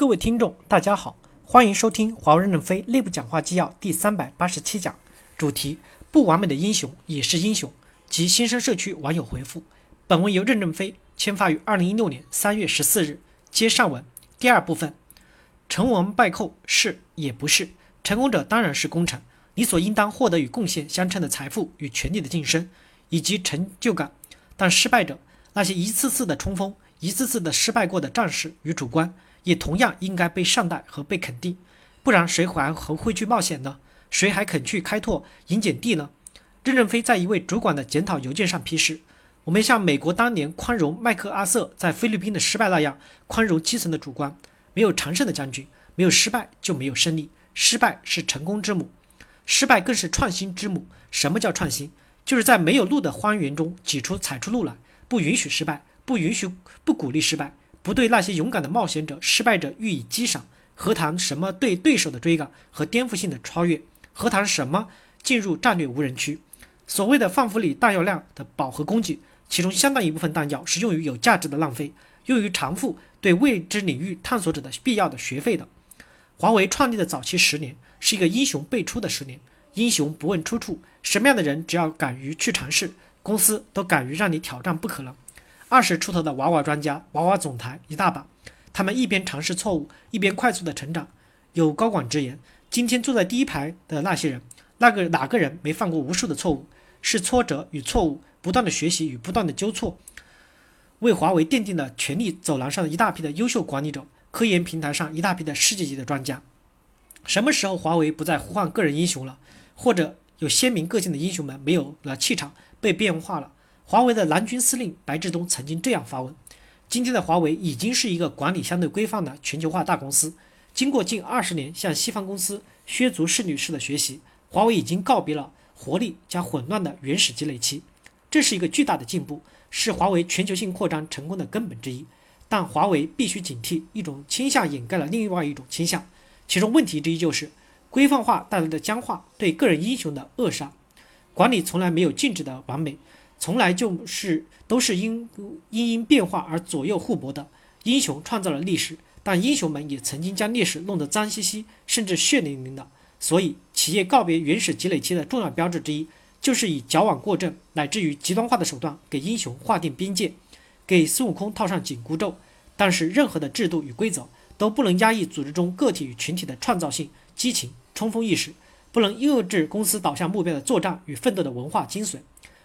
各位听众，大家好，欢迎收听华为任正非内部讲话纪要第三百八十七讲，主题：不完美的英雄也是英雄。及新生社区网友回复。本文由任正非签发于二零一六年三月十四日。接上文第二部分：成王败寇是也不是？成功者当然是功臣，你所应当获得与贡献相称的财富与权力的晋升以及成就感。但失败者，那些一次次的冲锋、一次次的失败过的战士与主官。也同样应该被善待和被肯定，不然谁还还会去冒险呢？谁还肯去开拓营碱地呢？任正非在一位主管的检讨邮件上批示：“我们像美国当年宽容麦克阿瑟在菲律宾的失败那样，宽容基层的主官。没有常胜的将军，没有失败就没有胜利。失败是成功之母，失败更是创新之母。什么叫创新？就是在没有路的荒原中挤出踩出路来，不允许失败，不允许不鼓励失败。”不对那些勇敢的冒险者、失败者予以激赏，何谈什么对对手的追赶和颠覆性的超越？何谈什么进入战略无人区？所谓的放弗里弹药量的饱和供给，其中相当一部分弹药是用于有价值的浪费，用于偿付对未知领域探索者的必要的学费的。华为创立的早期十年是一个英雄辈出的十年，英雄不问出处，什么样的人只要敢于去尝试，公司都敢于让你挑战不可能。二十出头的娃娃专家、娃娃总裁一大把，他们一边尝试错误，一边快速的成长。有高管直言：“今天坐在第一排的那些人，那个哪个人没犯过无数的错误？是挫折与错误，不断的学习与不断的纠错，为华为奠定了权力走廊上的一大批的优秀管理者，科研平台上一大批的世界级的专家。什么时候华为不再呼唤个人英雄了？或者有鲜明个性的英雄们没有了气场，被边缘化了？”华为的蓝军司令白志东曾经这样发问：“今天的华为已经是一个管理相对规范的全球化大公司。经过近二十年向西方公司削足适履式的学习，华为已经告别了活力加混乱的原始积累期。这是一个巨大的进步，是华为全球性扩张成功的根本之一。但华为必须警惕一种倾向掩盖了另外一种倾向，其中问题之一就是规范化带来的僵化对个人英雄的扼杀。管理从来没有静止的完美。”从来就是都是因因因变化而左右互搏的。英雄创造了历史，但英雄们也曾经将历史弄得脏兮兮，甚至血淋淋的。所以，企业告别原始积累期的重要标志之一，就是以矫枉过正乃至于极端化的手段给英雄划定边界，给孙悟空套上紧箍咒。但是，任何的制度与规则都不能压抑组织中个体与群体的创造性、激情、冲锋意识，不能遏制公司导向目标的作战与奋斗的文化精髓。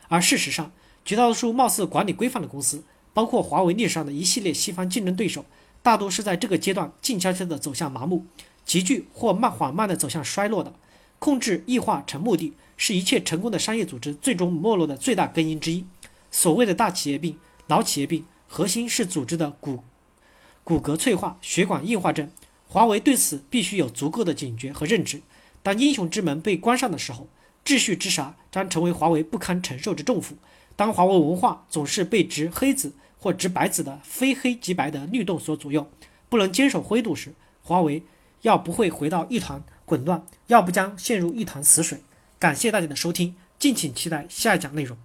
而事实上，绝大多数貌似管理规范的公司，包括华为历史上的一系列西方竞争对手，大多是在这个阶段静悄悄地走向麻木，急剧或慢缓慢地走向衰落的。控制异化成目的，是一切成功的商业组织最终没落的最大根因之一。所谓的大企业病、老企业病，核心是组织的骨骨骼脆化、血管硬化症。华为对此必须有足够的警觉和认知。当英雄之门被关上的时候，秩序之沙将成为华为不堪承受之重负。当华为文化总是被执黑子或执白子的非黑即白的律动所左右，不能坚守灰度时，华为要不会回到一团混乱，要不将陷入一潭死水。感谢大家的收听，敬请期待下一讲内容。